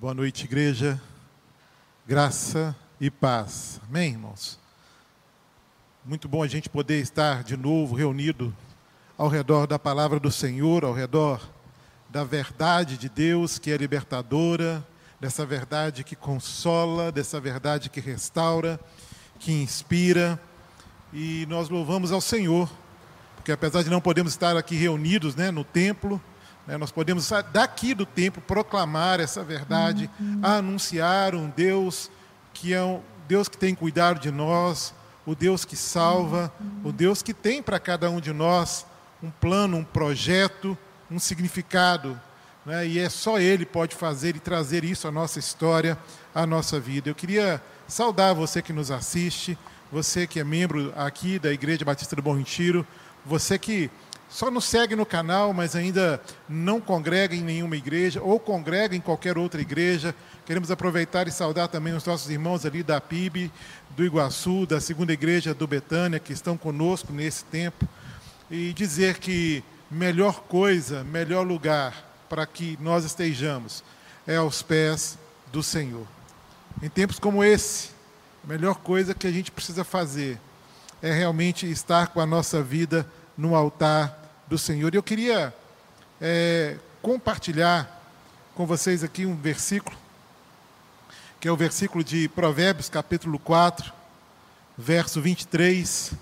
Boa noite, igreja. Graça e paz. Amém, irmãos? Muito bom a gente poder estar de novo reunido ao redor da palavra do Senhor, ao redor da verdade de Deus que é libertadora, dessa verdade que consola, dessa verdade que restaura, que inspira. E nós louvamos ao Senhor, porque apesar de não podermos estar aqui reunidos né, no templo? Nós podemos, daqui do templo, proclamar essa verdade, uhum. anunciar um Deus que é um Deus que tem cuidado de nós, o Deus que salva, uhum. o Deus que tem para cada um de nós um plano, um projeto, um significado. Né? E é só Ele pode fazer e trazer isso à nossa história, à nossa vida. Eu queria saudar você que nos assiste, você que é membro aqui da Igreja Batista do Bom Retiro, você que só nos segue no canal, mas ainda não congrega em nenhuma igreja, ou congrega em qualquer outra igreja. Queremos aproveitar e saudar também os nossos irmãos ali da PIB, do Iguaçu, da segunda igreja do Betânia, que estão conosco nesse tempo. E dizer que melhor coisa, melhor lugar para que nós estejamos é aos pés do Senhor. Em tempos como esse, a melhor coisa que a gente precisa fazer é realmente estar com a nossa vida no altar do Senhor. E eu queria é, compartilhar com vocês aqui um versículo, que é o versículo de Provérbios, capítulo 4, verso 23,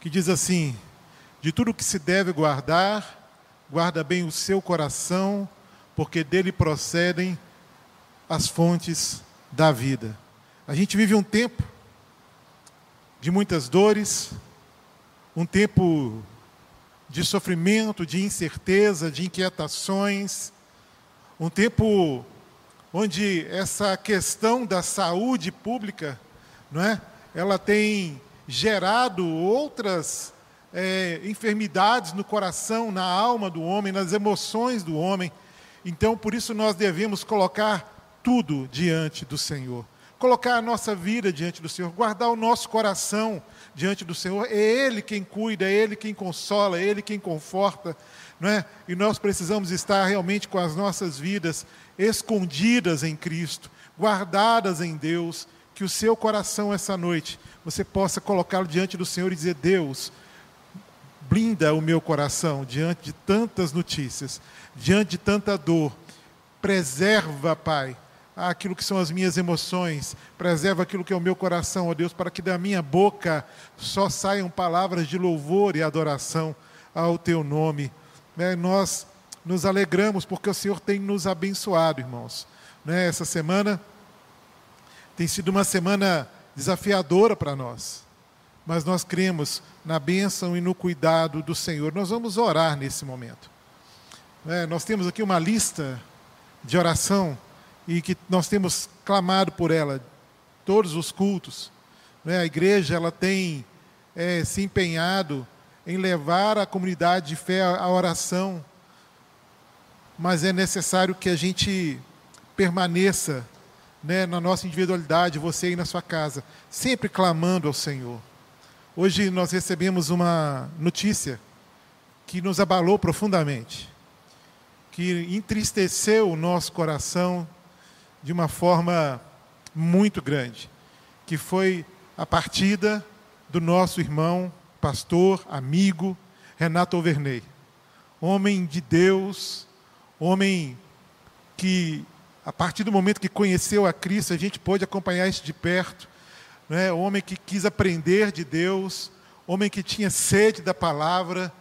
que diz assim: De tudo que se deve guardar, guarda bem o seu coração, porque dele procedem as fontes da vida. A gente vive um tempo de muitas dores, um tempo de sofrimento, de incerteza, de inquietações, um tempo onde essa questão da saúde pública, não é? Ela tem gerado outras é, enfermidades no coração, na alma do homem, nas emoções do homem. Então, por isso nós devemos colocar tudo diante do Senhor colocar a nossa vida diante do Senhor, guardar o nosso coração diante do Senhor. É Ele quem cuida, é Ele quem consola, é Ele quem conforta. Não é? E nós precisamos estar realmente com as nossas vidas escondidas em Cristo, guardadas em Deus, que o seu coração essa noite você possa colocá-lo diante do Senhor e dizer: Deus, blinda o meu coração diante de tantas notícias, diante de tanta dor. Preserva, Pai, aquilo que são as minhas emoções, preserva aquilo que é o meu coração, ó Deus, para que da minha boca só saiam palavras de louvor e adoração ao teu nome. Né? Nós nos alegramos porque o Senhor tem nos abençoado, irmãos. Né? Essa semana tem sido uma semana desafiadora para nós, mas nós cremos na bênção e no cuidado do Senhor. Nós vamos orar nesse momento. Né? Nós temos aqui uma lista de oração e que nós temos clamado por ela todos os cultos. Né? A igreja ela tem é, se empenhado em levar a comunidade de fé à oração, mas é necessário que a gente permaneça né, na nossa individualidade, você aí na sua casa, sempre clamando ao Senhor. Hoje nós recebemos uma notícia que nos abalou profundamente, que entristeceu o nosso coração de uma forma muito grande, que foi a partida do nosso irmão, pastor, amigo, Renato Overney. Homem de Deus, homem que, a partir do momento que conheceu a Cristo, a gente pôde acompanhar isso de perto. Né? Homem que quis aprender de Deus, homem que tinha sede da palavra,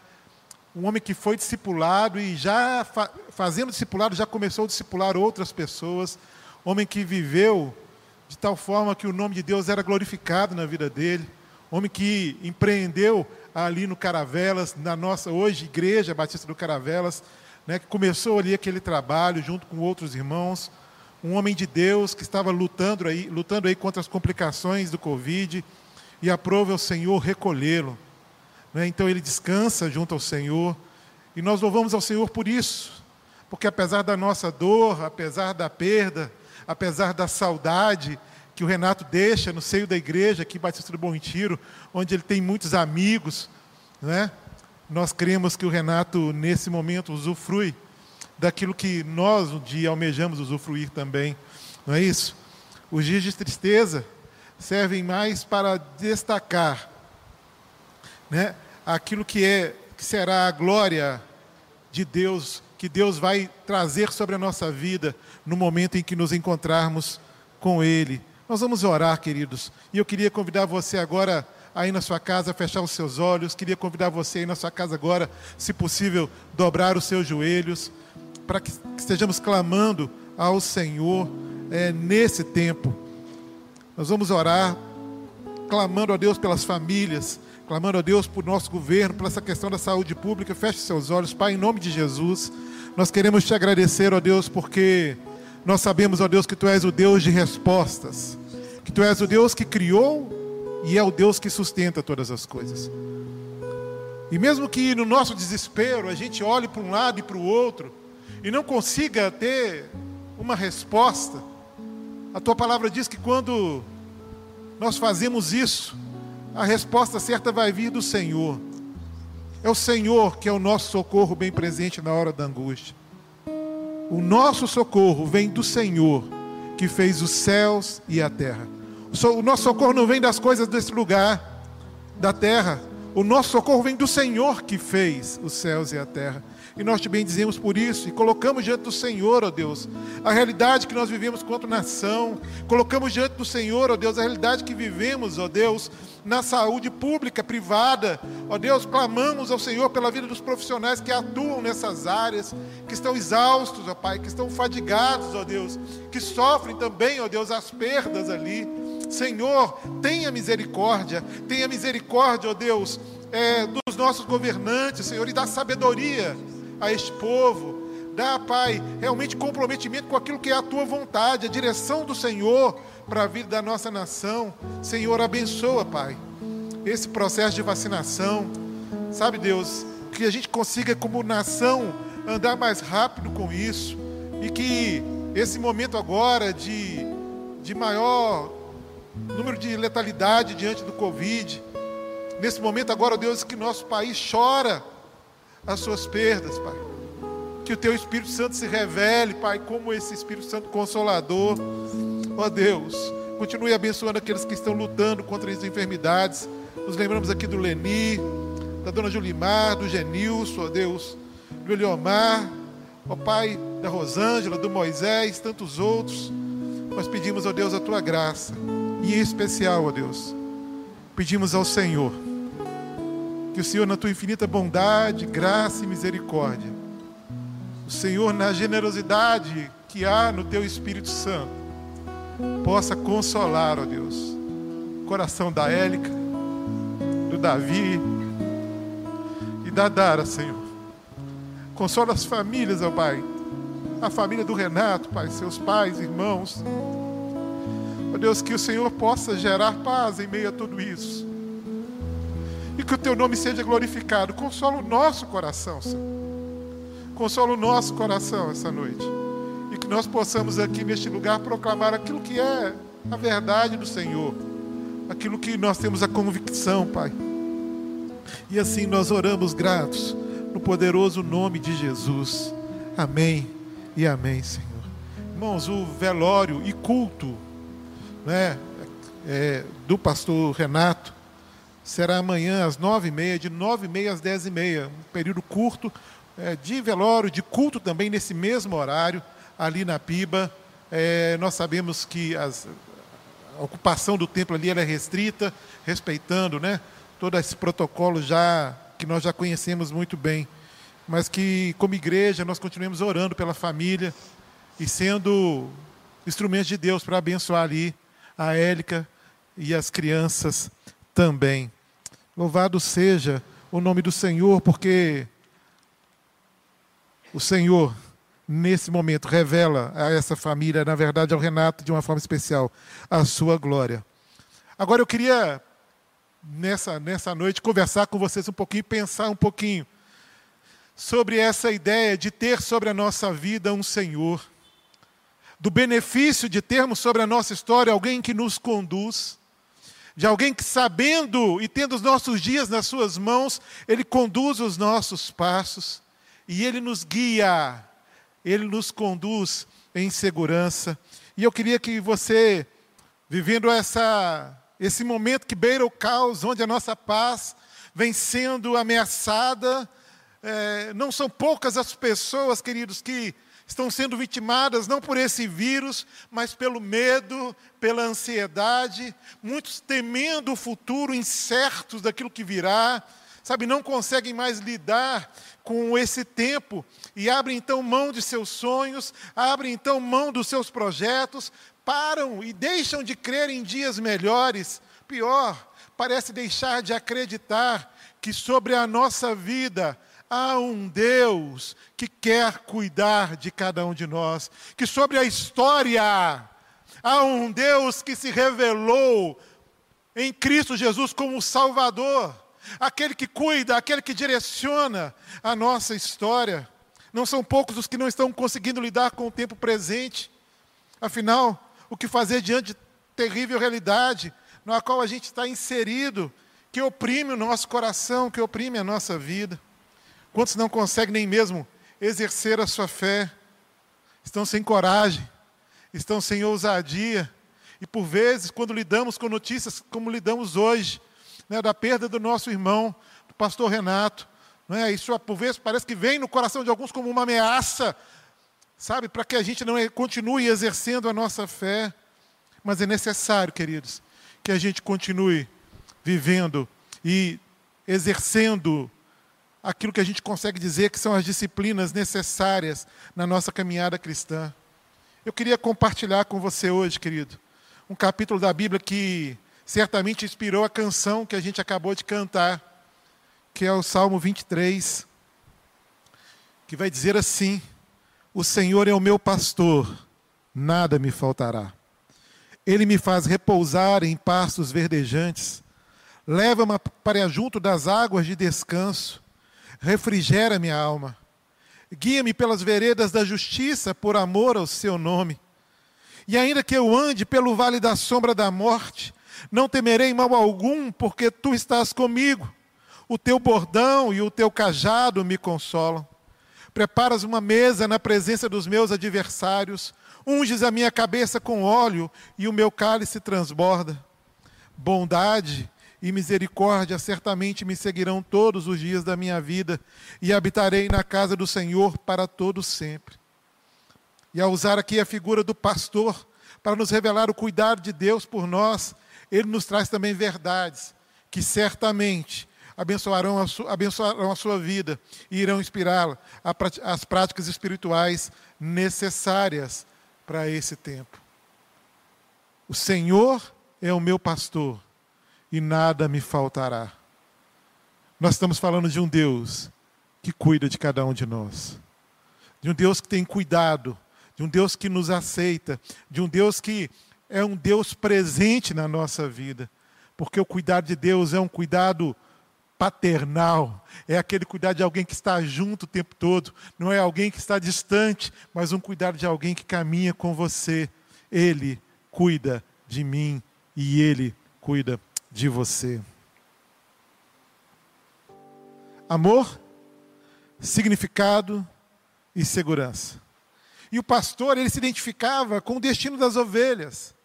um homem que foi discipulado e já fazendo discipulado, já começou a discipular outras pessoas homem que viveu de tal forma que o nome de Deus era glorificado na vida dele, homem que empreendeu ali no Caravelas, na nossa hoje igreja Batista do Caravelas, né, que começou ali aquele trabalho junto com outros irmãos, um homem de Deus que estava lutando aí, lutando aí contra as complicações do Covid e aprove ao Senhor recolhê-lo. Né? Então ele descansa junto ao Senhor e nós louvamos ao Senhor por isso, porque apesar da nossa dor, apesar da perda, apesar da saudade que o Renato deixa no seio da igreja aqui, Batista do Bom Retiro, onde ele tem muitos amigos, né? Nós cremos que o Renato, nesse momento, usufrui daquilo que nós um dia almejamos usufruir também. Não é isso? Os dias de tristeza servem mais para destacar né, aquilo que é que será a glória de Deus, que Deus vai trazer sobre a nossa vida no momento em que nos encontrarmos com Ele. Nós vamos orar, queridos. E eu queria convidar você agora aí na sua casa a fechar os seus olhos. Queria convidar você aí na sua casa agora, se possível, dobrar os seus joelhos, para que estejamos clamando ao Senhor é, nesse tempo. Nós vamos orar, clamando a Deus pelas famílias, clamando a Deus por nosso governo, por essa questão da saúde pública. Feche seus olhos, Pai, em nome de Jesus. Nós queremos te agradecer, ó Deus, porque nós sabemos, ó Deus, que Tu és o Deus de respostas, que Tu és o Deus que criou e é o Deus que sustenta todas as coisas. E mesmo que no nosso desespero a gente olhe para um lado e para o outro e não consiga ter uma resposta, a tua palavra diz que quando nós fazemos isso, a resposta certa vai vir do Senhor. É o Senhor que é o nosso socorro bem presente na hora da angústia. O nosso socorro vem do Senhor, que fez os céus e a terra. O nosso socorro não vem das coisas desse lugar, da terra. O nosso socorro vem do Senhor que fez os céus e a terra. E nós te bendizemos por isso e colocamos diante do Senhor, ó Deus, a realidade que nós vivemos quanto nação. Colocamos diante do Senhor, ó Deus, a realidade que vivemos, ó Deus, na saúde pública, privada. Ó Deus, clamamos ao Senhor pela vida dos profissionais que atuam nessas áreas, que estão exaustos, ó Pai, que estão fadigados, ó Deus, que sofrem também, ó Deus, as perdas ali. Senhor, tenha misericórdia, tenha misericórdia, ó Deus, é, dos nossos governantes, Senhor, e da sabedoria a este povo. Dá, Pai, realmente comprometimento com aquilo que é a tua vontade, a direção do Senhor para a vida da nossa nação. Senhor, abençoa, Pai, esse processo de vacinação. Sabe, Deus, que a gente consiga, como nação, andar mais rápido com isso. E que esse momento agora de, de maior número de letalidade diante do Covid, nesse momento agora, Deus, que nosso país chora as suas perdas, Pai. Que o Teu Espírito Santo se revele, Pai, como esse Espírito Santo consolador. Ó Deus, continue abençoando aqueles que estão lutando contra as enfermidades. Nos lembramos aqui do Leni, da Dona Julimar, do Genilson, ó Deus, do Eliomar, ó Pai, da Rosângela, do Moisés, tantos outros. Nós pedimos, ó Deus, a Tua graça. E em especial, ó Deus, pedimos ao Senhor que o Senhor, na tua infinita bondade, graça e misericórdia, o Senhor, na generosidade que há no teu Espírito Santo, possa consolar, ó Deus, o coração da Élica, do Davi e da Dara, Senhor. Consola as famílias, ó Pai, a família do Renato, Pai, seus pais, irmãos. Ó Deus, que o Senhor possa gerar paz em meio a tudo isso e que o teu nome seja glorificado. Consola o nosso coração, Senhor. Consola o nosso coração essa noite. E que nós possamos aqui neste lugar proclamar aquilo que é a verdade do Senhor, aquilo que nós temos a convicção, Pai. E assim nós oramos gratos no poderoso nome de Jesus. Amém e amém, Senhor. Irmãos, o velório e culto né, é, do pastor Renato será amanhã às nove e meia, de nove e meia às dez e meia, um período curto é, de velório, de culto também nesse mesmo horário, ali na Piba. É, nós sabemos que as, a ocupação do templo ali é restrita, respeitando né, todo esse protocolo já que nós já conhecemos muito bem, mas que como igreja nós continuemos orando pela família e sendo instrumentos de Deus para abençoar ali a Élica e as crianças também. Louvado seja o nome do Senhor, porque o Senhor, nesse momento, revela a essa família, na verdade ao Renato, de uma forma especial, a sua glória. Agora eu queria, nessa, nessa noite, conversar com vocês um pouquinho, pensar um pouquinho sobre essa ideia de ter sobre a nossa vida um Senhor, do benefício de termos sobre a nossa história alguém que nos conduz de alguém que, sabendo e tendo os nossos dias nas suas mãos, ele conduz os nossos passos e ele nos guia Ele nos conduz em segurança. E eu queria que você, vivendo essa, esse momento que beira o caos, onde a nossa paz vem sendo ameaçada, é, não são poucas as pessoas, queridos, que estão sendo vitimadas não por esse vírus, mas pelo medo, pela ansiedade, muitos temendo o futuro, incertos daquilo que virá, sabe, não conseguem mais lidar com esse tempo e abrem então mão de seus sonhos, abrem então mão dos seus projetos, param e deixam de crer em dias melhores. Pior, parece deixar de acreditar que sobre a nossa vida há um Deus que quer cuidar de cada um de nós, que sobre a história há um Deus que se revelou em Cristo Jesus como Salvador, aquele que cuida, aquele que direciona a nossa história. Não são poucos os que não estão conseguindo lidar com o tempo presente. Afinal, o que fazer diante de terrível realidade na qual a gente está inserido, que oprime o nosso coração, que oprime a nossa vida? Quantos não conseguem nem mesmo exercer a sua fé? Estão sem coragem, estão sem ousadia. E por vezes, quando lidamos com notícias como lidamos hoje, né, da perda do nosso irmão, do pastor Renato, não é? Isso por vezes parece que vem no coração de alguns como uma ameaça, sabe, para que a gente não continue exercendo a nossa fé. Mas é necessário, queridos, que a gente continue vivendo e exercendo aquilo que a gente consegue dizer que são as disciplinas necessárias na nossa caminhada cristã. Eu queria compartilhar com você hoje, querido, um capítulo da Bíblia que certamente inspirou a canção que a gente acabou de cantar, que é o Salmo 23, que vai dizer assim: O Senhor é o meu pastor, nada me faltará. Ele me faz repousar em pastos verdejantes, leva-me para junto das águas de descanso refrigera minha alma. Guia-me pelas veredas da justiça por amor ao seu nome. E ainda que eu ande pelo vale da sombra da morte, não temerei mal algum, porque tu estás comigo. O teu bordão e o teu cajado me consolam. Preparas uma mesa na presença dos meus adversários, unges a minha cabeça com óleo e o meu cálice transborda. Bondade e misericórdia certamente me seguirão todos os dias da minha vida, e habitarei na casa do Senhor para todo sempre. E ao usar aqui a figura do pastor para nos revelar o cuidado de Deus por nós, ele nos traz também verdades que certamente abençoarão a, su, abençoarão a sua vida e irão inspirá-la às práticas espirituais necessárias para esse tempo. O Senhor é o meu pastor e nada me faltará. Nós estamos falando de um Deus que cuida de cada um de nós, de um Deus que tem cuidado, de um Deus que nos aceita, de um Deus que é um Deus presente na nossa vida, porque o cuidado de Deus é um cuidado paternal, é aquele cuidado de alguém que está junto o tempo todo, não é alguém que está distante, mas um cuidado de alguém que caminha com você. Ele cuida de mim e ele cuida de você. Amor, significado e segurança. E o pastor, ele se identificava com o destino das ovelhas.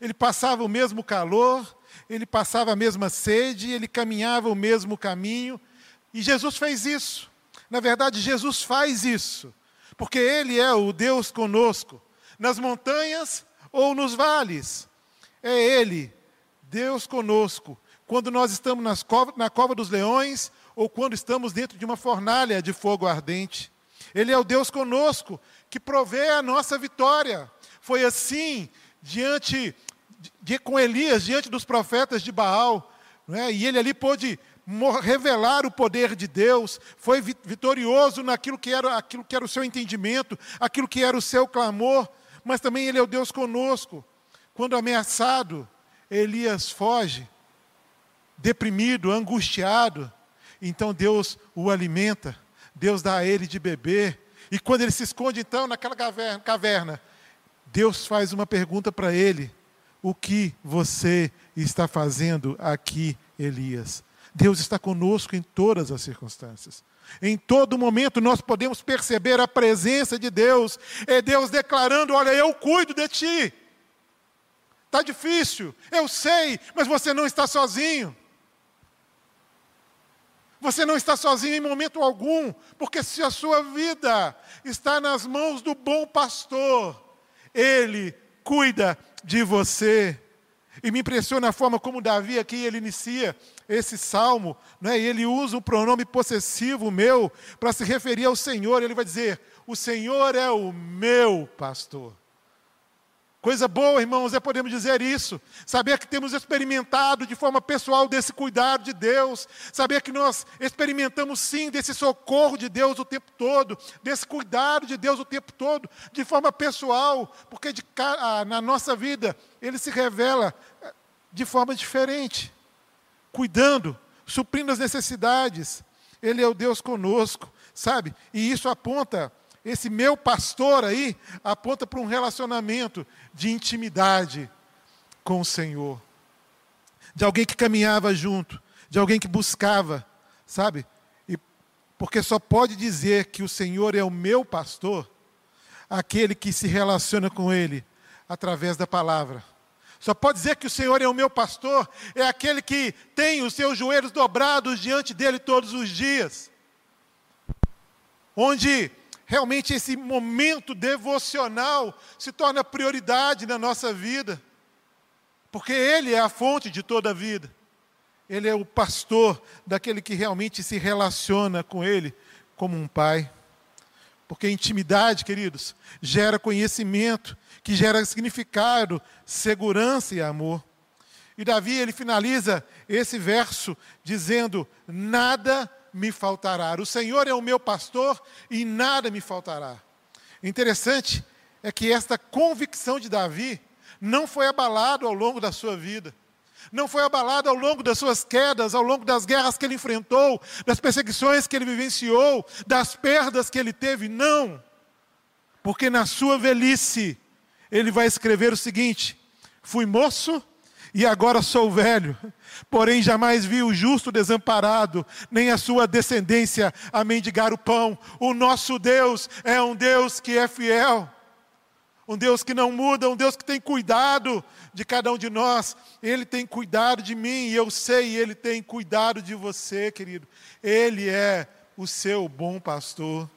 Ele passava o mesmo calor, ele passava a mesma sede, ele caminhava o mesmo caminho. E Jesus fez isso. Na verdade, Jesus faz isso, porque Ele é o Deus conosco, nas montanhas ou nos vales. É Ele Deus conosco, quando nós estamos cova, na cova dos leões ou quando estamos dentro de uma fornalha de fogo ardente. Ele é o Deus conosco que provê a nossa vitória. Foi assim diante de, com Elias diante dos profetas de Baal, é? e ele ali pôde revelar o poder de Deus, foi vitorioso naquilo que era aquilo que era o seu entendimento, aquilo que era o seu clamor, mas também ele é o Deus conosco. Quando ameaçado, Elias foge, deprimido, angustiado. Então Deus o alimenta, Deus dá a ele de beber. E quando ele se esconde, então, naquela caverna, Deus faz uma pergunta para ele: O que você está fazendo aqui, Elias? Deus está conosco em todas as circunstâncias. Em todo momento nós podemos perceber a presença de Deus. É Deus declarando: Olha, eu cuido de ti. Está difícil, eu sei, mas você não está sozinho. Você não está sozinho em momento algum, porque se a sua vida está nas mãos do bom pastor, ele cuida de você. E me impressiona a forma como Davi aqui ele inicia esse salmo, né? e ele usa o pronome possessivo meu para se referir ao Senhor. Ele vai dizer: O Senhor é o meu pastor. Coisa boa, irmãos, é podemos dizer isso. Saber que temos experimentado de forma pessoal desse cuidado de Deus. Saber que nós experimentamos sim desse socorro de Deus o tempo todo. Desse cuidado de Deus o tempo todo. De forma pessoal. Porque de, na nossa vida ele se revela eh, de forma diferente. Cuidando, suprindo as necessidades. Ele é o Deus conosco, sabe? E isso aponta esse meu pastor aí aponta para um relacionamento de intimidade com o Senhor. De alguém que caminhava junto, de alguém que buscava, sabe? E porque só pode dizer que o Senhor é o meu pastor aquele que se relaciona com ele através da palavra. Só pode dizer que o Senhor é o meu pastor é aquele que tem os seus joelhos dobrados diante dele todos os dias. Onde realmente esse momento devocional se torna prioridade na nossa vida, porque Ele é a fonte de toda a vida. Ele é o pastor daquele que realmente se relaciona com Ele como um pai. Porque intimidade, queridos, gera conhecimento, que gera significado, segurança e amor. E Davi, ele finaliza esse verso dizendo: Nada me faltará. O Senhor é o meu pastor e nada me faltará. Interessante é que esta convicção de Davi não foi abalada ao longo da sua vida. Não foi abalada ao longo das suas quedas, ao longo das guerras que ele enfrentou, das perseguições que ele vivenciou, das perdas que ele teve. Não. Porque na sua velhice, ele vai escrever o seguinte: Fui moço e agora sou velho. Porém, jamais vi o justo desamparado, nem a sua descendência a mendigar o pão. O nosso Deus é um Deus que é fiel, um Deus que não muda, um Deus que tem cuidado de cada um de nós. Ele tem cuidado de mim e eu sei, ele tem cuidado de você, querido. Ele é o seu bom pastor.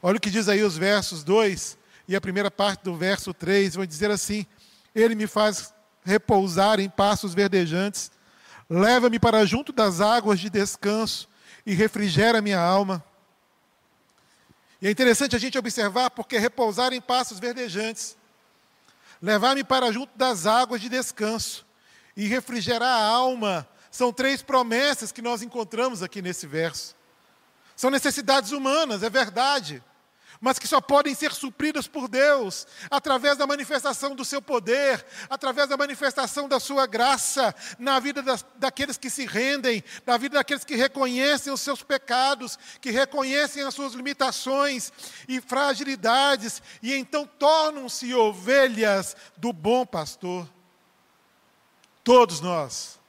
Olha o que diz aí os versos 2 e a primeira parte do verso 3, vai dizer assim: Ele me faz repousar em passos verdejantes. Leva-me para junto das águas de descanso e refrigera minha alma. E é interessante a gente observar porque repousar em passos verdejantes, levar-me para junto das águas de descanso e refrigerar a alma, são três promessas que nós encontramos aqui nesse verso. São necessidades humanas, é verdade mas que só podem ser supridas por Deus, através da manifestação do seu poder, através da manifestação da sua graça, na vida das, daqueles que se rendem, na vida daqueles que reconhecem os seus pecados, que reconhecem as suas limitações e fragilidades, e então tornam-se ovelhas do bom pastor. Todos nós,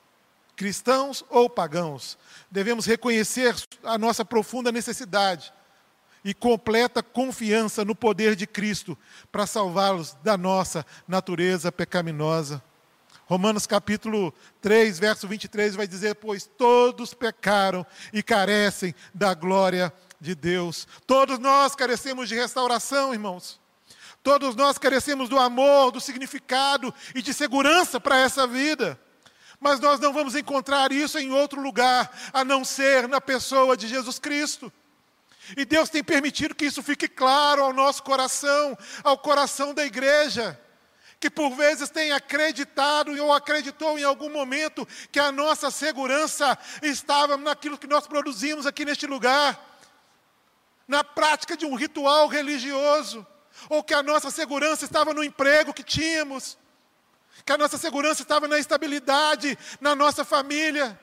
cristãos ou pagãos, devemos reconhecer a nossa profunda necessidade e completa confiança no poder de Cristo para salvá-los da nossa natureza pecaminosa. Romanos capítulo 3, verso 23 vai dizer: Pois todos pecaram e carecem da glória de Deus. Todos nós carecemos de restauração, irmãos. Todos nós carecemos do amor, do significado e de segurança para essa vida. Mas nós não vamos encontrar isso em outro lugar a não ser na pessoa de Jesus Cristo. E Deus tem permitido que isso fique claro ao nosso coração, ao coração da igreja, que por vezes tem acreditado ou acreditou em algum momento que a nossa segurança estava naquilo que nós produzimos aqui neste lugar, na prática de um ritual religioso, ou que a nossa segurança estava no emprego que tínhamos, que a nossa segurança estava na estabilidade na nossa família.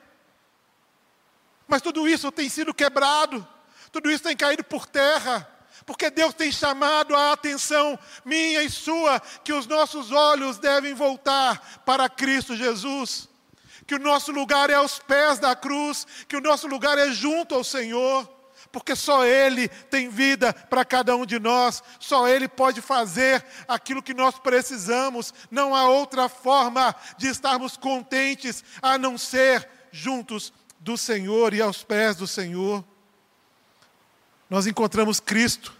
Mas tudo isso tem sido quebrado. Tudo isso tem caído por terra, porque Deus tem chamado a atenção minha e sua que os nossos olhos devem voltar para Cristo Jesus. que o nosso lugar é aos pés da cruz, que o nosso lugar é junto ao Senhor, porque só Ele tem vida para cada um de nós, só Ele pode fazer aquilo que nós precisamos, não há outra forma de estarmos contentes a não ser juntos do Senhor e aos pés do Senhor. Nós encontramos Cristo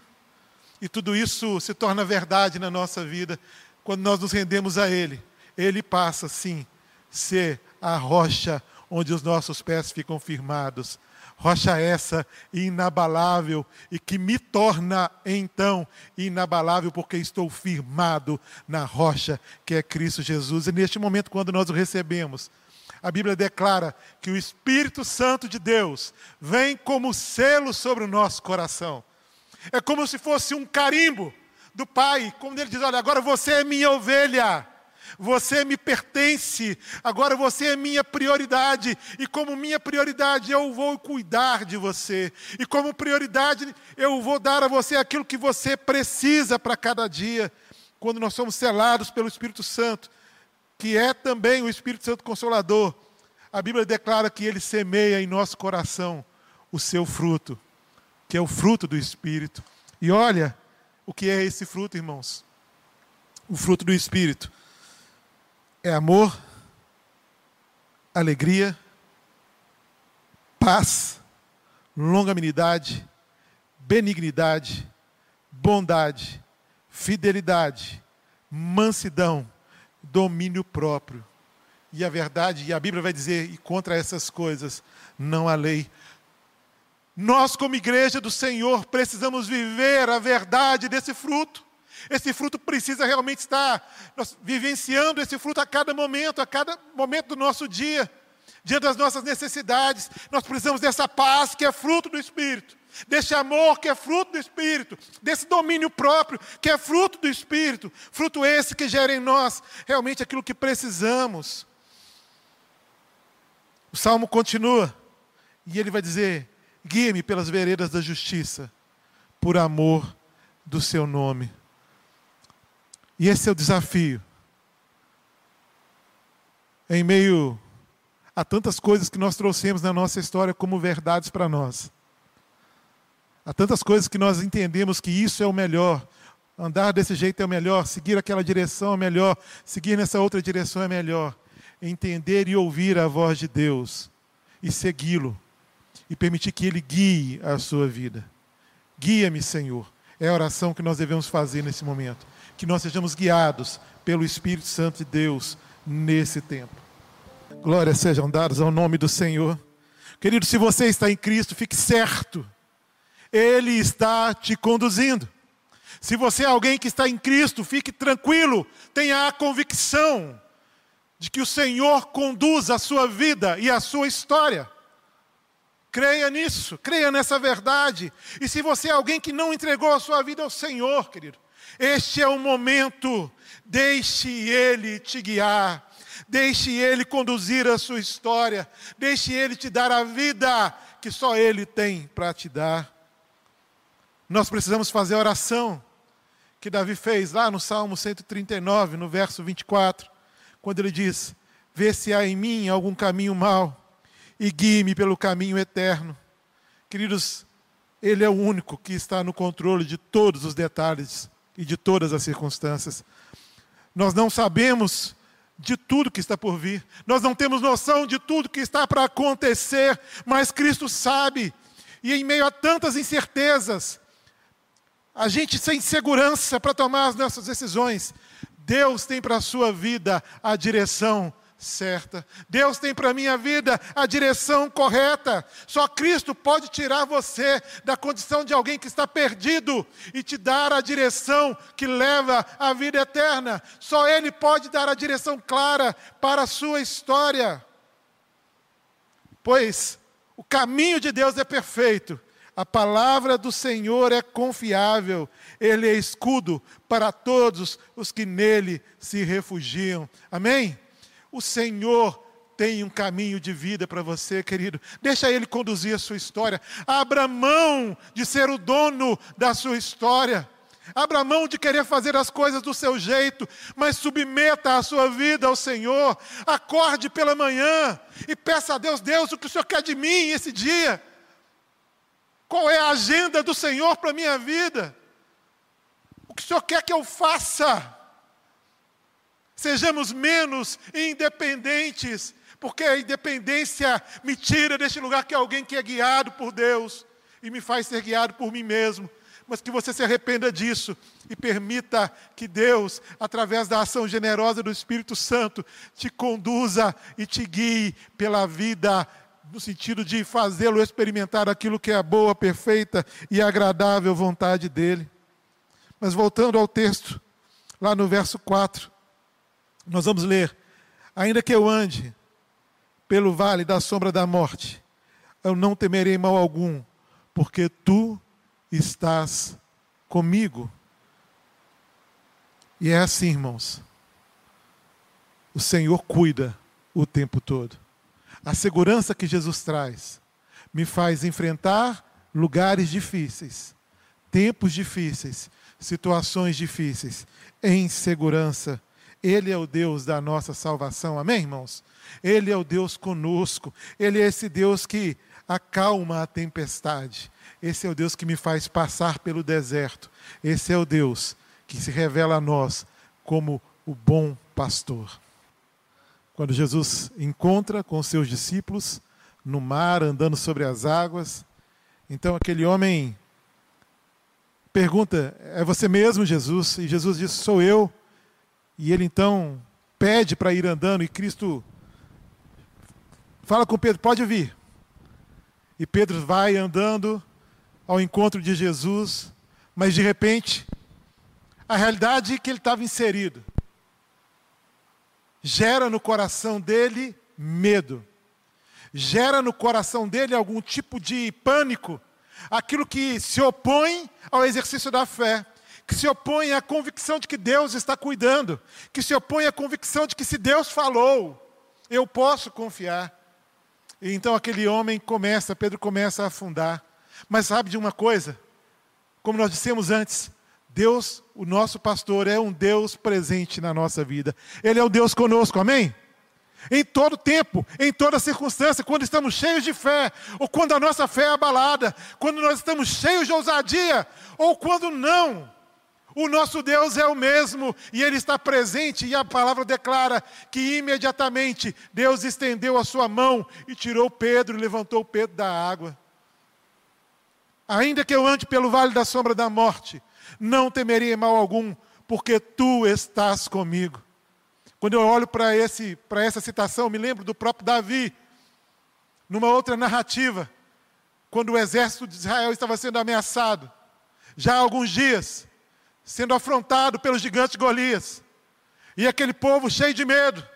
e tudo isso se torna verdade na nossa vida quando nós nos rendemos a Ele. Ele passa, sim, ser a rocha onde os nossos pés ficam firmados. Rocha essa inabalável e que me torna então inabalável, porque estou firmado na rocha que é Cristo Jesus. E neste momento, quando nós o recebemos, a Bíblia declara que o Espírito Santo de Deus vem como selo sobre o nosso coração. É como se fosse um carimbo do Pai, como ele diz: Olha, agora você é minha ovelha. Você me pertence, agora você é minha prioridade, e como minha prioridade eu vou cuidar de você, e como prioridade eu vou dar a você aquilo que você precisa para cada dia. Quando nós somos selados pelo Espírito Santo, que é também o Espírito Santo Consolador, a Bíblia declara que ele semeia em nosso coração o seu fruto, que é o fruto do Espírito. E olha o que é esse fruto, irmãos. O fruto do Espírito é amor, alegria, paz, longanimidade, benignidade, bondade, fidelidade, mansidão, domínio próprio. E a verdade, e a Bíblia vai dizer, e contra essas coisas não há lei. Nós, como igreja do Senhor, precisamos viver a verdade desse fruto. Esse fruto precisa realmente estar nós, vivenciando esse fruto a cada momento, a cada momento do nosso dia, diante das nossas necessidades. Nós precisamos dessa paz que é fruto do Espírito desse amor que é fruto do Espírito, desse domínio próprio que é fruto do Espírito, fruto esse que gera em nós realmente aquilo que precisamos. O salmo continua e ele vai dizer: guia-me pelas veredas da justiça, por amor do seu nome. E esse é o desafio. Em meio a tantas coisas que nós trouxemos na nossa história como verdades para nós. Há tantas coisas que nós entendemos que isso é o melhor. Andar desse jeito é o melhor, seguir aquela direção é melhor, seguir nessa outra direção é melhor. Entender e ouvir a voz de Deus e segui-lo e permitir que Ele guie a sua vida. Guia-me, Senhor. É a oração que nós devemos fazer nesse momento. Que nós sejamos guiados pelo Espírito Santo de Deus nesse tempo. Glórias sejam dadas ao nome do Senhor. Querido, se você está em Cristo, fique certo ele está te conduzindo. Se você é alguém que está em Cristo, fique tranquilo, tenha a convicção de que o Senhor conduz a sua vida e a sua história. Creia nisso, creia nessa verdade. E se você é alguém que não entregou a sua vida ao Senhor, querido, este é o momento, deixe Ele te guiar, deixe Ele conduzir a sua história, deixe Ele te dar a vida que só Ele tem para te dar. Nós precisamos fazer a oração que Davi fez lá no Salmo 139, no verso 24, quando ele diz: Vê se há em mim algum caminho mau e guie-me pelo caminho eterno. Queridos, Ele é o único que está no controle de todos os detalhes e de todas as circunstâncias. Nós não sabemos de tudo que está por vir, nós não temos noção de tudo que está para acontecer, mas Cristo sabe, e em meio a tantas incertezas, a gente sem segurança para tomar as nossas decisões. Deus tem para a sua vida a direção certa. Deus tem para a minha vida a direção correta. Só Cristo pode tirar você da condição de alguém que está perdido e te dar a direção que leva à vida eterna. Só Ele pode dar a direção clara para a sua história. Pois o caminho de Deus é perfeito a palavra do Senhor é confiável, ele é escudo para todos os que nele se refugiam. Amém? O Senhor tem um caminho de vida para você, querido. Deixa ele conduzir a sua história. Abra mão de ser o dono da sua história. Abra mão de querer fazer as coisas do seu jeito, mas submeta a sua vida ao Senhor. Acorde pela manhã e peça a Deus: Deus, o que o Senhor quer de mim esse dia? Qual é a agenda do Senhor para a minha vida? O que o Senhor quer que eu faça? Sejamos menos independentes, porque a independência me tira deste lugar que é alguém que é guiado por Deus e me faz ser guiado por mim mesmo mas que você se arrependa disso e permita que Deus, através da ação generosa do Espírito Santo, te conduza e te guie pela vida, no sentido de fazê-lo experimentar aquilo que é a boa, perfeita e agradável vontade dEle. Mas voltando ao texto, lá no verso 4, nós vamos ler: Ainda que eu ande pelo vale da sombra da morte, eu não temerei mal algum, porque tu estás comigo. E é assim, irmãos. O Senhor cuida o tempo todo. A segurança que Jesus traz me faz enfrentar lugares difíceis, tempos difíceis, situações difíceis, em segurança. Ele é o Deus da nossa salvação, amém, irmãos? Ele é o Deus conosco, Ele é esse Deus que acalma a tempestade, esse é o Deus que me faz passar pelo deserto. Esse é o Deus que se revela a nós como o bom pastor. Quando Jesus encontra com seus discípulos no mar, andando sobre as águas, então aquele homem pergunta: É você mesmo, Jesus? E Jesus diz: Sou eu. E ele então pede para ir andando, e Cristo fala com Pedro: Pode vir. E Pedro vai andando, ao encontro de Jesus, mas de repente, a realidade que ele estava inserido gera no coração dele medo, gera no coração dele algum tipo de pânico, aquilo que se opõe ao exercício da fé, que se opõe à convicção de que Deus está cuidando, que se opõe à convicção de que se Deus falou, eu posso confiar. E então aquele homem começa, Pedro começa a afundar. Mas sabe de uma coisa? Como nós dissemos antes, Deus, o nosso pastor, é um Deus presente na nossa vida. Ele é o Deus conosco, amém? Em todo tempo, em toda circunstância, quando estamos cheios de fé, ou quando a nossa fé é abalada, quando nós estamos cheios de ousadia, ou quando não, o nosso Deus é o mesmo e Ele está presente, e a palavra declara que imediatamente Deus estendeu a sua mão e tirou Pedro e levantou Pedro da água. Ainda que eu ande pelo vale da sombra da morte, não temerei mal algum, porque tu estás comigo. Quando eu olho para essa citação, me lembro do próprio Davi, numa outra narrativa, quando o exército de Israel estava sendo ameaçado, já há alguns dias, sendo afrontado pelos gigantes Golias, e aquele povo cheio de medo,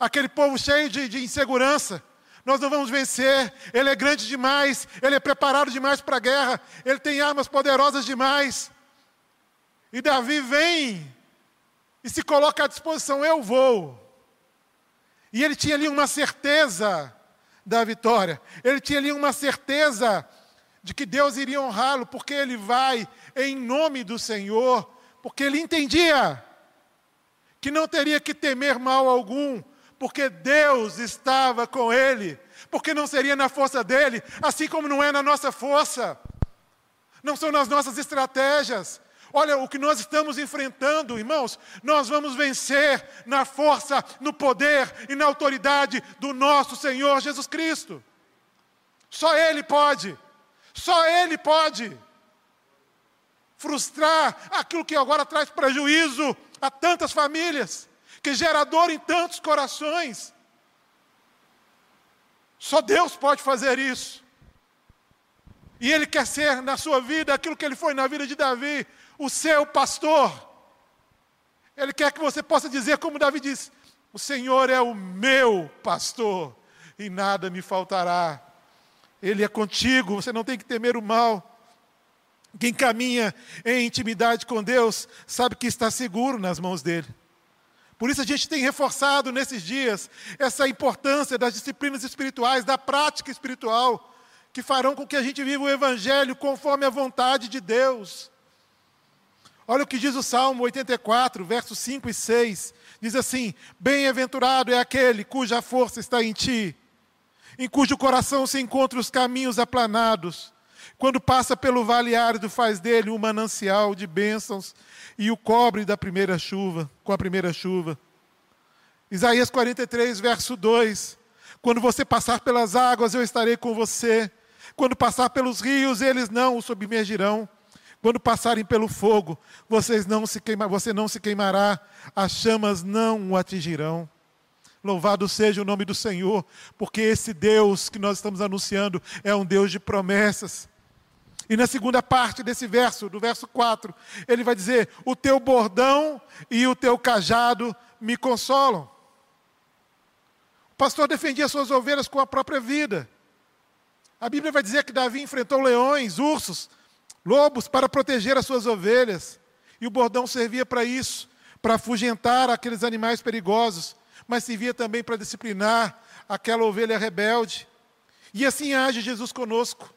aquele povo cheio de, de insegurança, nós não vamos vencer. Ele é grande demais, ele é preparado demais para a guerra, ele tem armas poderosas demais. E Davi vem e se coloca à disposição: eu vou. E ele tinha ali uma certeza da vitória, ele tinha ali uma certeza de que Deus iria honrá-lo, porque ele vai em nome do Senhor, porque ele entendia que não teria que temer mal algum, porque Deus estava com ele, porque não seria na força dele, assim como não é na nossa força, não são nas nossas estratégias. Olha, o que nós estamos enfrentando, irmãos, nós vamos vencer na força, no poder e na autoridade do nosso Senhor Jesus Cristo. Só Ele pode, só Ele pode frustrar aquilo que agora traz prejuízo a tantas famílias que gera dor em tantos corações. Só Deus pode fazer isso. E Ele quer ser na sua vida aquilo que Ele foi na vida de Davi, o seu pastor. Ele quer que você possa dizer, como Davi disse: O Senhor é o meu pastor, e nada me faltará. Ele é contigo, você não tem que temer o mal. Quem caminha em intimidade com Deus sabe que está seguro nas mãos dele. Por isso a gente tem reforçado nesses dias essa importância das disciplinas espirituais, da prática espiritual, que farão com que a gente viva o Evangelho conforme a vontade de Deus. Olha o que diz o Salmo 84, versos 5 e 6. Diz assim: Bem-aventurado é aquele cuja força está em ti, em cujo coração se encontram os caminhos aplanados. Quando passa pelo vale árido, faz dele um manancial de bênçãos e o cobre da primeira chuva, com a primeira chuva. Isaías 43, verso 2. Quando você passar pelas águas, eu estarei com você. Quando passar pelos rios, eles não o submergirão. Quando passarem pelo fogo, vocês não se queima, você não se queimará, as chamas não o atingirão. Louvado seja o nome do Senhor, porque esse Deus que nós estamos anunciando é um Deus de promessas. E na segunda parte desse verso, do verso 4, ele vai dizer: O teu bordão e o teu cajado me consolam. O pastor defendia suas ovelhas com a própria vida. A Bíblia vai dizer que Davi enfrentou leões, ursos, lobos para proteger as suas ovelhas. E o bordão servia para isso, para afugentar aqueles animais perigosos, mas servia também para disciplinar aquela ovelha rebelde. E assim age Jesus conosco.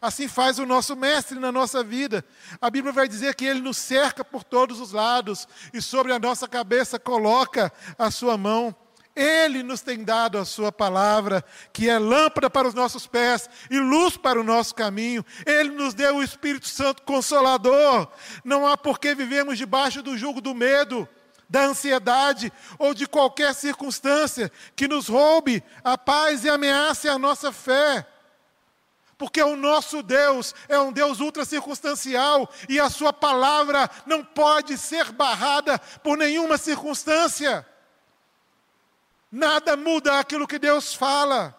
Assim faz o nosso mestre na nossa vida. A Bíblia vai dizer que ele nos cerca por todos os lados e sobre a nossa cabeça coloca a sua mão. Ele nos tem dado a Sua palavra, que é lâmpada para os nossos pés e luz para o nosso caminho. Ele nos deu o Espírito Santo Consolador. Não há por que vivemos debaixo do jugo do medo, da ansiedade ou de qualquer circunstância que nos roube a paz e ameace a nossa fé. Porque o nosso Deus é um Deus ultra circunstancial e a Sua palavra não pode ser barrada por nenhuma circunstância. Nada muda aquilo que Deus fala.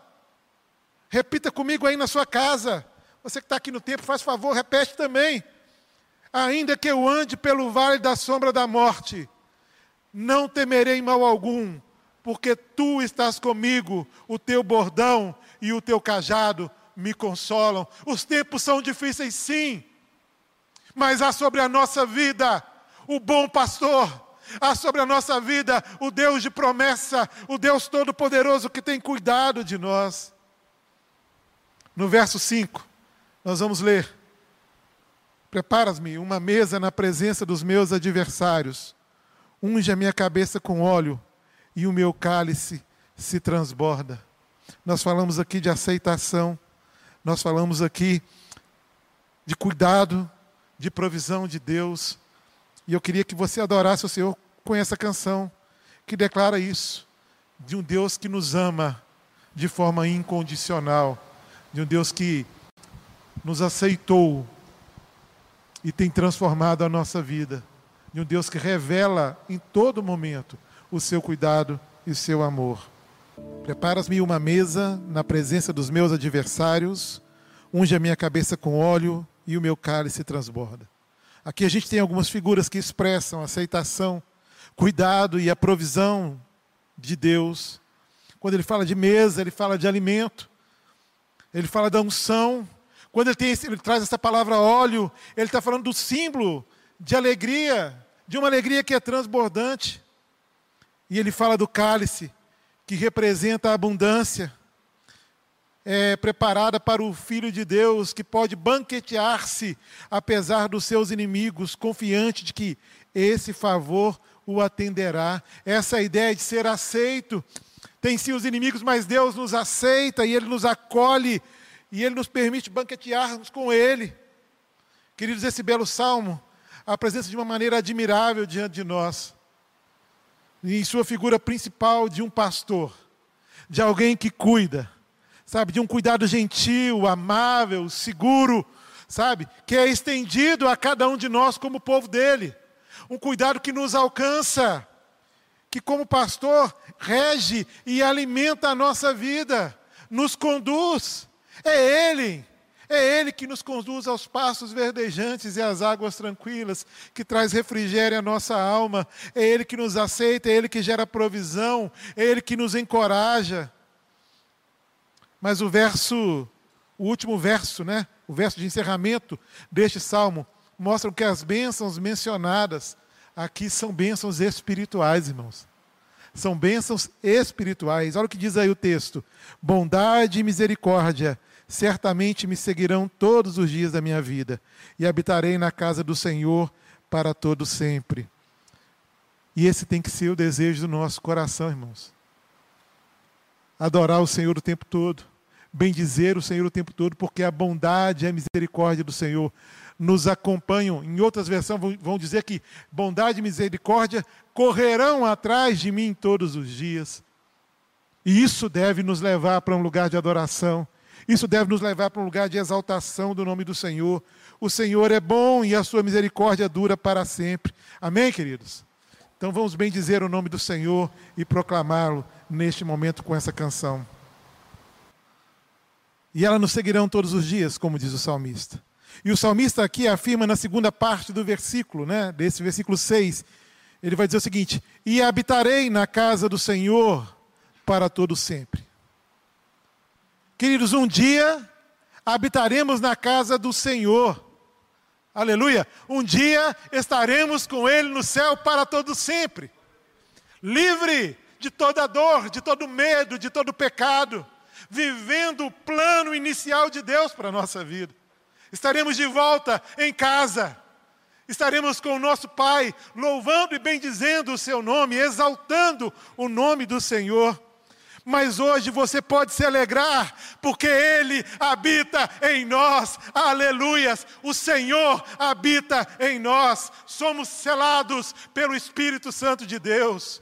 Repita comigo aí na sua casa. Você que está aqui no tempo, faz favor, repete também. Ainda que eu ande pelo vale da sombra da morte, não temerei mal algum, porque tu estás comigo, o teu bordão e o teu cajado me consolam. Os tempos são difíceis, sim, mas há sobre a nossa vida o bom pastor há sobre a nossa vida o Deus de promessa, o Deus Todo-Poderoso que tem cuidado de nós. No verso 5, nós vamos ler: Preparas-me uma mesa na presença dos meus adversários, unge a minha cabeça com óleo e o meu cálice se transborda. Nós falamos aqui de aceitação, nós falamos aqui de cuidado, de provisão de Deus, e eu queria que você adorasse o Senhor com essa canção que declara isso, de um Deus que nos ama de forma incondicional, de um Deus que nos aceitou e tem transformado a nossa vida, de um Deus que revela em todo momento o seu cuidado e o seu amor. Preparas-me uma mesa na presença dos meus adversários, unge a minha cabeça com óleo e o meu cálice transborda. Aqui a gente tem algumas figuras que expressam aceitação, cuidado e a provisão de Deus. Quando ele fala de mesa, ele fala de alimento, ele fala da unção. Quando ele, ele traz essa palavra óleo, ele está falando do símbolo de alegria, de uma alegria que é transbordante. E ele fala do cálice, que representa a abundância é, preparada para o Filho de Deus, que pode banquetear-se apesar dos seus inimigos, confiante de que esse favor o atenderá. Essa ideia de ser aceito. Tem sim os inimigos, mas Deus nos aceita e Ele nos acolhe e Ele nos permite banquetearmos com Ele. Queridos, esse belo salmo apresenta de uma maneira admirável diante de nós, em sua figura principal de um pastor, de alguém que cuida sabe, de um cuidado gentil, amável, seguro, sabe, que é estendido a cada um de nós como povo dele. Um cuidado que nos alcança, que como pastor rege e alimenta a nossa vida, nos conduz. É ele, é Ele que nos conduz aos passos verdejantes e às águas tranquilas, que traz refrigério à nossa alma. É Ele que nos aceita, é Ele que gera provisão, é Ele que nos encoraja. Mas o verso, o último verso, né? O verso de encerramento deste salmo mostra que as bênçãos mencionadas aqui são bênçãos espirituais, irmãos. São bênçãos espirituais. Olha o que diz aí o texto: bondade e misericórdia certamente me seguirão todos os dias da minha vida, e habitarei na casa do Senhor para todo sempre. E esse tem que ser o desejo do nosso coração, irmãos. Adorar o Senhor o tempo todo, bendizer o Senhor o tempo todo, porque a bondade e a misericórdia do Senhor nos acompanham. Em outras versões vão dizer que bondade e misericórdia correrão atrás de mim todos os dias. E isso deve nos levar para um lugar de adoração. Isso deve nos levar para um lugar de exaltação do nome do Senhor. O Senhor é bom e a sua misericórdia dura para sempre. Amém, queridos? Então vamos bem dizer o nome do Senhor e proclamá-lo neste momento com essa canção. E ela nos seguirão todos os dias, como diz o salmista. E o salmista aqui afirma na segunda parte do versículo, né, desse versículo 6, ele vai dizer o seguinte: E habitarei na casa do Senhor para todo sempre. Queridos, um dia habitaremos na casa do Senhor. Aleluia! Um dia estaremos com Ele no céu para todo sempre. Livre de toda dor, de todo medo, de todo pecado, vivendo o plano inicial de Deus para a nossa vida. Estaremos de volta em casa. Estaremos com o nosso Pai, louvando e bendizendo o seu nome, exaltando o nome do Senhor. Mas hoje você pode se alegrar, porque Ele habita em nós, aleluias. O Senhor habita em nós, somos selados pelo Espírito Santo de Deus.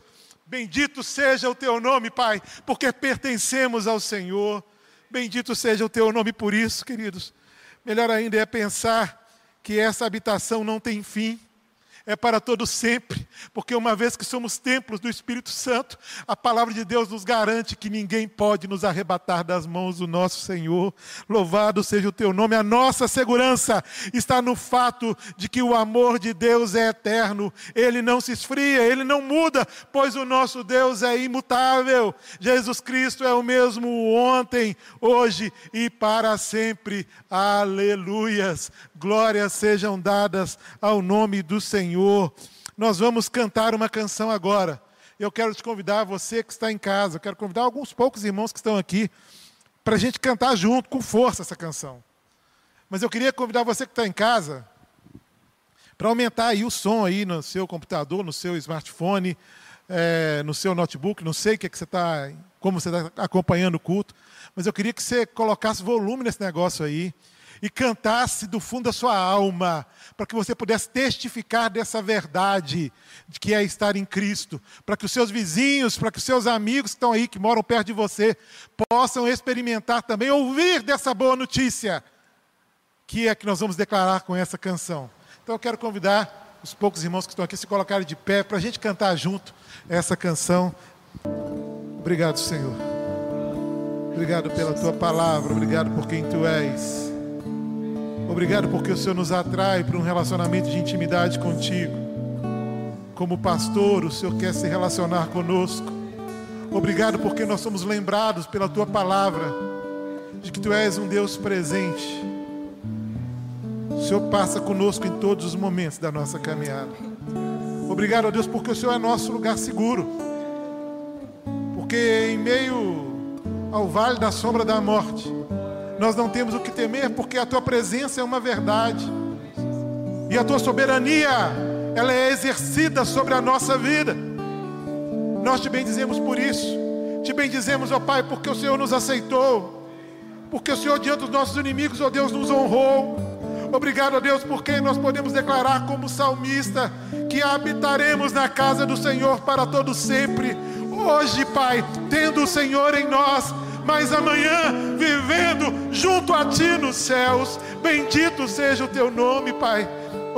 Bendito seja o teu nome, Pai, porque pertencemos ao Senhor. Bendito seja o teu nome por isso, queridos. Melhor ainda é pensar que essa habitação não tem fim é para todo sempre, porque uma vez que somos templos do Espírito Santo, a palavra de Deus nos garante que ninguém pode nos arrebatar das mãos do nosso Senhor. Louvado seja o teu nome. A nossa segurança está no fato de que o amor de Deus é eterno. Ele não se esfria, ele não muda, pois o nosso Deus é imutável. Jesus Cristo é o mesmo ontem, hoje e para sempre. Aleluias. Glórias sejam dadas ao nome do Senhor. Senhor. Nós vamos cantar uma canção agora. Eu quero te convidar, você que está em casa, eu quero convidar alguns poucos irmãos que estão aqui, para a gente cantar junto, com força, essa canção. Mas eu queria convidar você que está em casa, para aumentar aí o som aí no seu computador, no seu smartphone, é, no seu notebook, não sei o que, é que você está, como você está acompanhando o culto, mas eu queria que você colocasse volume nesse negócio aí e cantasse do fundo da sua alma, para que você pudesse testificar dessa verdade de que é estar em Cristo, para que os seus vizinhos, para que os seus amigos que estão aí, que moram perto de você, possam experimentar também, ouvir dessa boa notícia, que é que nós vamos declarar com essa canção. Então eu quero convidar os poucos irmãos que estão aqui se colocarem de pé para a gente cantar junto essa canção. Obrigado, Senhor. Obrigado pela tua palavra, obrigado por quem tu és. Obrigado porque o Senhor nos atrai para um relacionamento de intimidade contigo. Como pastor, o Senhor quer se relacionar conosco. Obrigado porque nós somos lembrados pela tua palavra de que tu és um Deus presente. O Senhor passa conosco em todos os momentos da nossa caminhada. Obrigado a Deus porque o Senhor é nosso lugar seguro. Porque em meio ao vale da sombra da morte, nós não temos o que temer, porque a tua presença é uma verdade. E a tua soberania, ela é exercida sobre a nossa vida. Nós te bendizemos por isso. Te bendizemos, ó Pai, porque o Senhor nos aceitou. Porque o Senhor, diante dos nossos inimigos, ó Deus, nos honrou. Obrigado, ó Deus, porque nós podemos declarar como salmista que habitaremos na casa do Senhor para todo sempre. Hoje, Pai, tendo o Senhor em nós, mas amanhã vivendo junto a Ti nos céus. Bendito seja o Teu nome, Pai.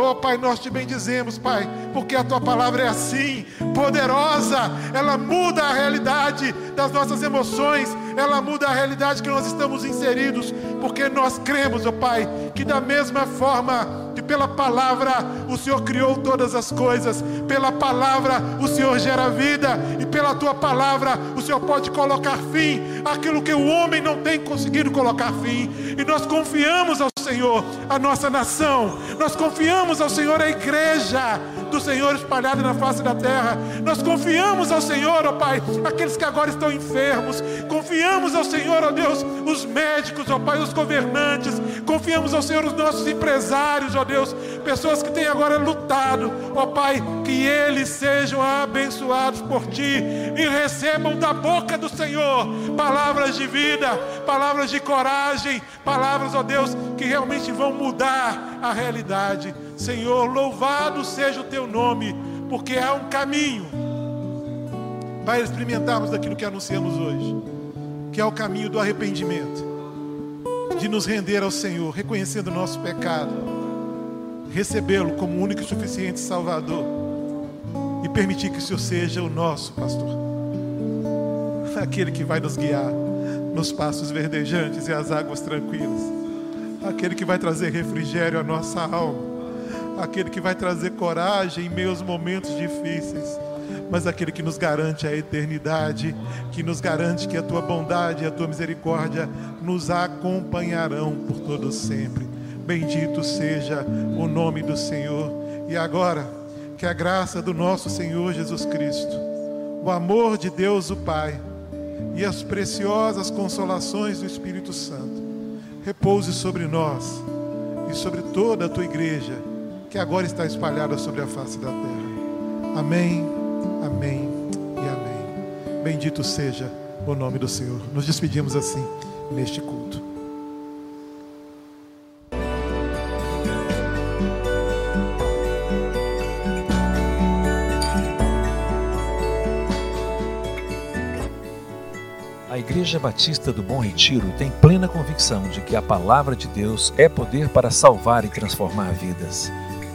Oh, Pai, nós te bendizemos, Pai, porque a tua palavra é assim, poderosa, ela muda a realidade das nossas emoções, ela muda a realidade que nós estamos inseridos, porque nós cremos, oh Pai, que da mesma forma que pela palavra o Senhor criou todas as coisas, pela palavra o Senhor gera vida, e pela tua palavra o Senhor pode colocar fim àquilo que o homem não tem conseguido colocar fim, e nós confiamos ao Senhor a nossa nação, nós confiamos ao Senhor a igreja, do Senhor espalhada na face da terra. Nós confiamos ao Senhor, ó Pai, aqueles que agora estão enfermos. Confiamos ao Senhor, ó Deus, os médicos, ó Pai, os governantes. Confiamos ao Senhor os nossos empresários, ó Deus, pessoas que têm agora lutado, ó Pai, que eles sejam abençoados por Ti e recebam da boca do Senhor palavras de vida, palavras de coragem, palavras, ó Deus, que realmente vão mudar a realidade. Senhor, louvado seja o Teu nome, porque há um caminho. Para experimentarmos daquilo que anunciamos hoje, que é o caminho do arrependimento, de nos render ao Senhor, reconhecendo o nosso pecado, recebê-lo como único e suficiente Salvador e permitir que o Senhor seja o nosso pastor, aquele que vai nos guiar nos passos verdejantes e as águas tranquilas, aquele que vai trazer refrigério à nossa alma, aquele que vai trazer coragem em meus momentos difíceis mas aquele que nos garante a eternidade, que nos garante que a tua bondade e a tua misericórdia nos acompanharão por todo sempre. Bendito seja o nome do Senhor. E agora, que a graça do nosso Senhor Jesus Cristo, o amor de Deus o Pai e as preciosas consolações do Espírito Santo repouse sobre nós e sobre toda a tua igreja que agora está espalhada sobre a face da terra. Amém. Amém e amém. Bendito seja o nome do Senhor. Nos despedimos assim neste culto. A Igreja Batista do Bom Retiro tem plena convicção de que a palavra de Deus é poder para salvar e transformar vidas.